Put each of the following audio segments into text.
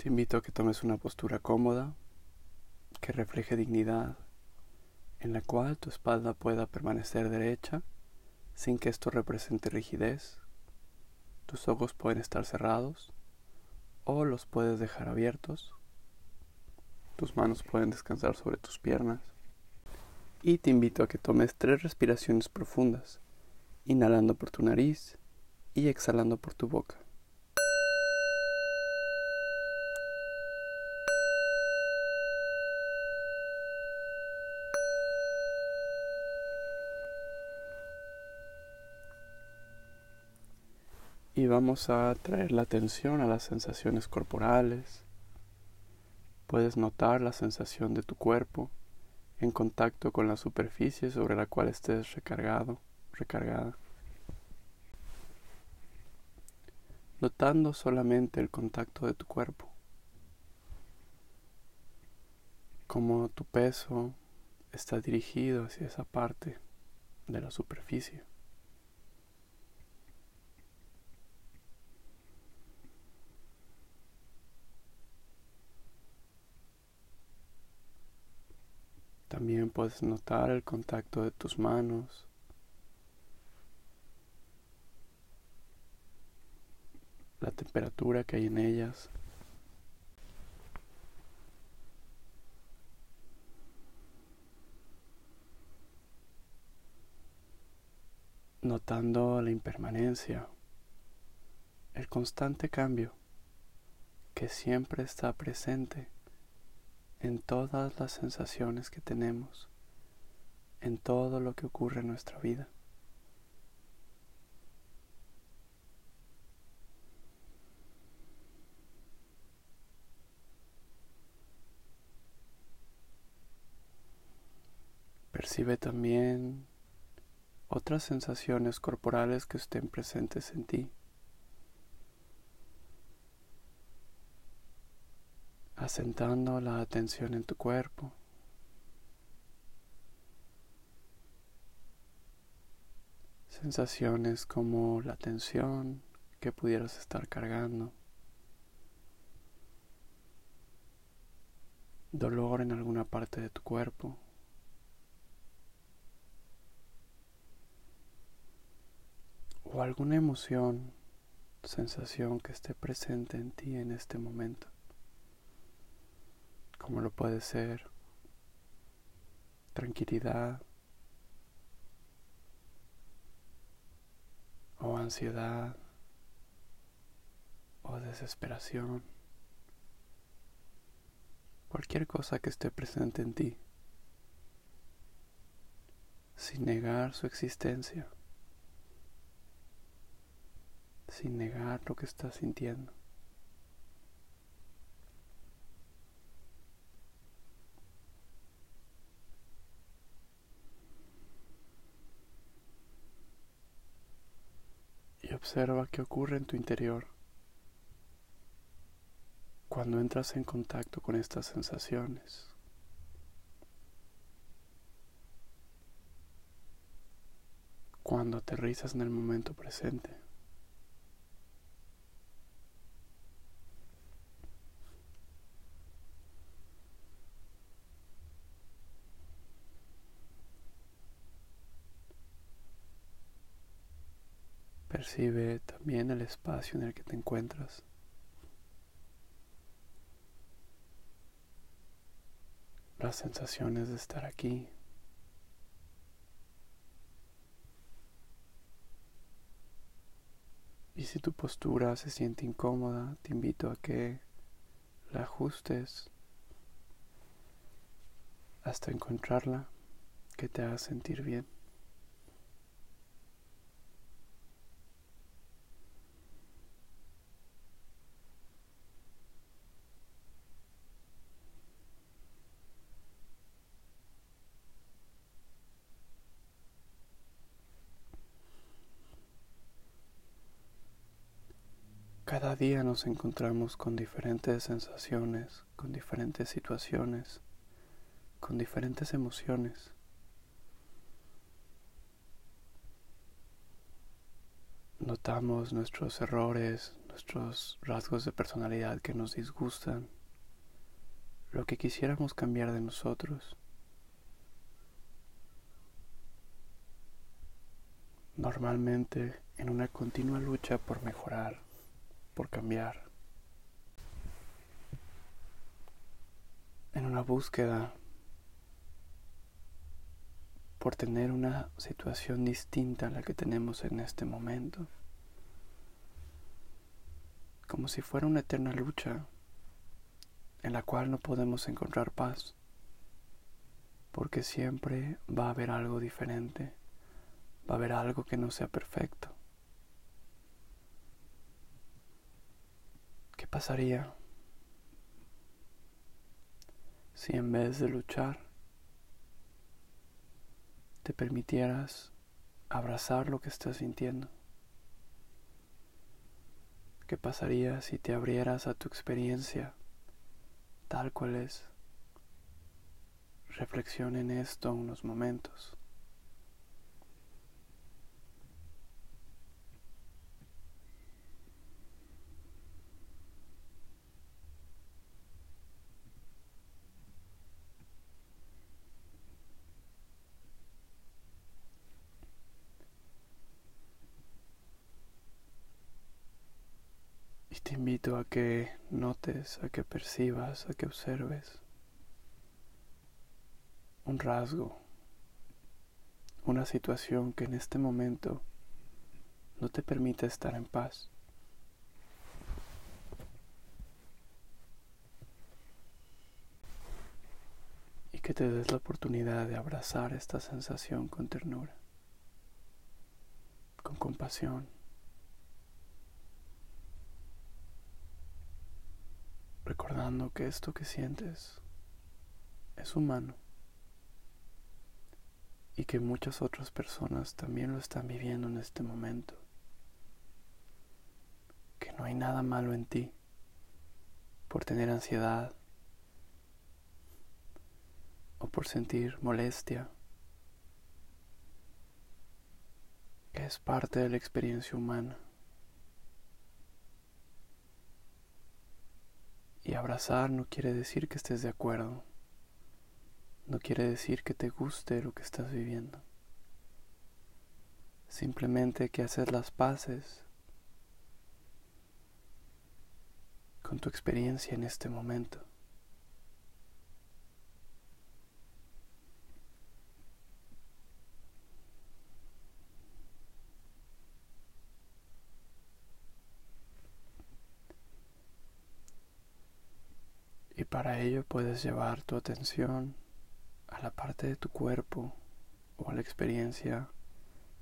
Te invito a que tomes una postura cómoda que refleje dignidad, en la cual tu espalda pueda permanecer derecha sin que esto represente rigidez. Tus ojos pueden estar cerrados o los puedes dejar abiertos. Tus manos pueden descansar sobre tus piernas. Y te invito a que tomes tres respiraciones profundas, inhalando por tu nariz y exhalando por tu boca. Vamos a traer la atención a las sensaciones corporales. Puedes notar la sensación de tu cuerpo en contacto con la superficie sobre la cual estés recargado, recargada. Notando solamente el contacto de tu cuerpo. Como tu peso está dirigido hacia esa parte de la superficie. Puedes notar el contacto de tus manos. La temperatura que hay en ellas. Notando la impermanencia, el constante cambio que siempre está presente en todas las sensaciones que tenemos, en todo lo que ocurre en nuestra vida. Percibe también otras sensaciones corporales que estén presentes en ti. Asentando la atención en tu cuerpo. Sensaciones como la tensión que pudieras estar cargando. Dolor en alguna parte de tu cuerpo. O alguna emoción, sensación que esté presente en ti en este momento como lo puede ser. Tranquilidad. O ansiedad. O desesperación, cualquier cosa que esté presente en ti, sin negar su existencia, sin negar lo que estás sintiendo. Observa qué ocurre en tu interior cuando entras en contacto con estas sensaciones. Cuando aterrizas en el momento presente. Percibe también el espacio en el que te encuentras. Las sensaciones de estar aquí. Y si tu postura se siente incómoda, te invito a que la ajustes hasta encontrarla que te haga sentir bien. Cada día nos encontramos con diferentes sensaciones, con diferentes situaciones, con diferentes emociones. Notamos nuestros errores, nuestros rasgos de personalidad que nos disgustan, lo que quisiéramos cambiar de nosotros. Normalmente en una continua lucha por mejorar, por cambiar, en una búsqueda por tener una situación distinta a la que tenemos en este momento, como si fuera una eterna lucha en la cual no podemos encontrar paz, porque siempre va a haber algo diferente, va a haber algo que no sea perfecto. ¿Qué pasaría si en vez de luchar te permitieras abrazar lo que estás sintiendo? ¿Qué pasaría si te abrieras a tu experiencia tal cual es? Reflexiona en esto unos momentos. Te invito a que notes, a que percibas, a que observes un rasgo, una situación que en este momento no te permite estar en paz. Y que te des la oportunidad de abrazar esta sensación con ternura, con compasión. Recordando que esto que sientes es humano y que muchas otras personas también lo están viviendo en este momento, que no hay nada malo en ti por tener ansiedad o por sentir molestia, que es parte de la experiencia humana. Abrazar no quiere decir que estés de acuerdo. No quiere decir que te guste lo que estás viviendo. Simplemente que haces las paces con tu experiencia en este momento. Y para ello puedes llevar tu atención a la parte de tu cuerpo o a la experiencia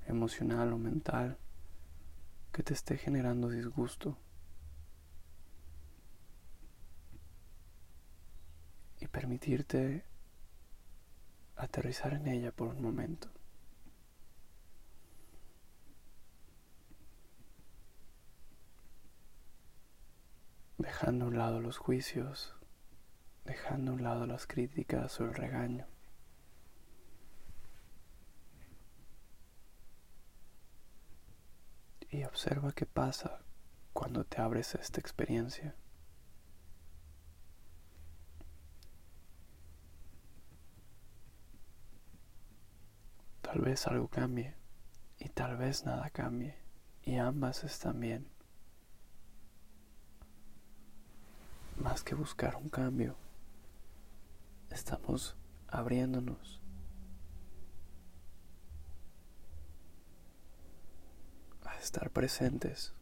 emocional o mental que te esté generando disgusto. Y permitirte aterrizar en ella por un momento. Dejando a un lado los juicios dejando a un lado las críticas o el regaño. Y observa qué pasa cuando te abres a esta experiencia. Tal vez algo cambie y tal vez nada cambie y ambas están bien. Más que buscar un cambio, estamos abriéndonos a estar presentes.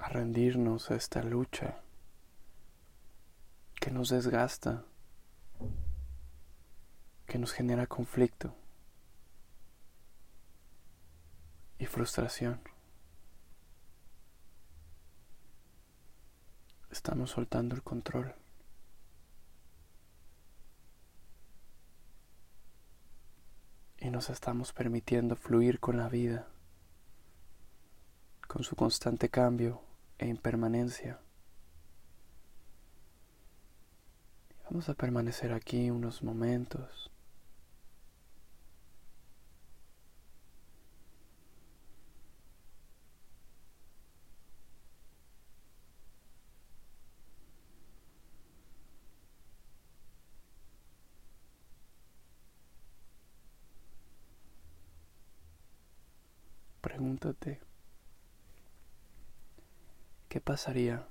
a rendirnos a esta lucha que nos desgasta, que nos genera conflicto y frustración. Estamos soltando el control. Y nos estamos permitiendo fluir con la vida, con su constante cambio e impermanencia. Vamos a permanecer aquí unos momentos. Pregúntate, ¿qué pasaría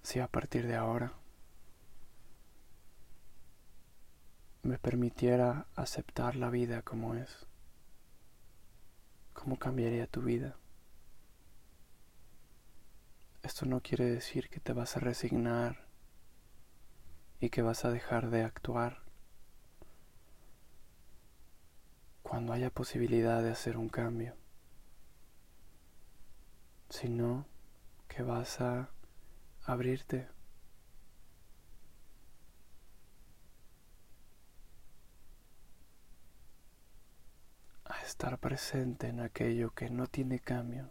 si a partir de ahora me permitiera aceptar la vida como es? ¿Cómo cambiaría tu vida? Esto no quiere decir que te vas a resignar y que vas a dejar de actuar cuando haya posibilidad de hacer un cambio, sino que vas a abrirte a estar presente en aquello que no tiene cambio.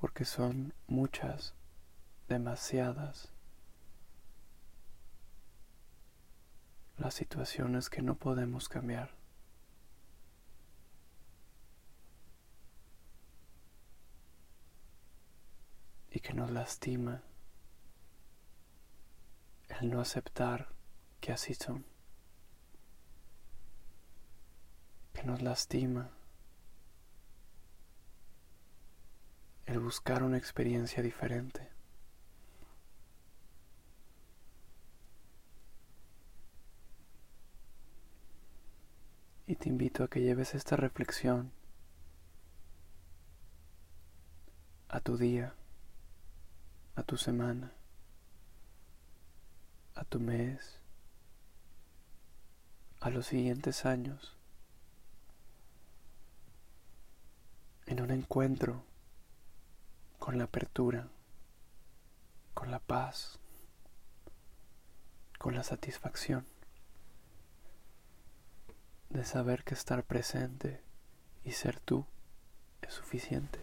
Porque son muchas, demasiadas, las situaciones que no podemos cambiar. y que nos lastima el no aceptar que así son, que nos lastima el buscar una experiencia diferente. Y te invito a que lleves esta reflexión a tu día, a tu semana, a tu mes, a los siguientes años, en un encuentro con la apertura, con la paz, con la satisfacción de saber que estar presente y ser tú es suficiente.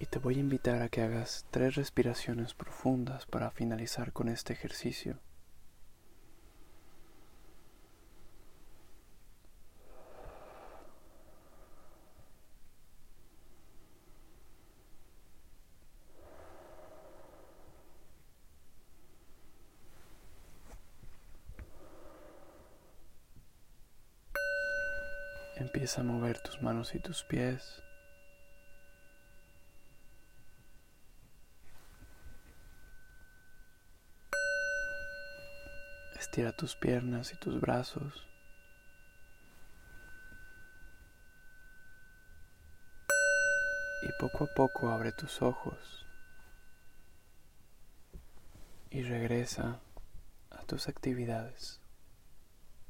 Y te voy a invitar a que hagas tres respiraciones profundas para finalizar con este ejercicio. Empieza a mover tus manos y tus pies. Estira tus piernas y tus brazos. Y poco a poco abre tus ojos. Y regresa a tus actividades.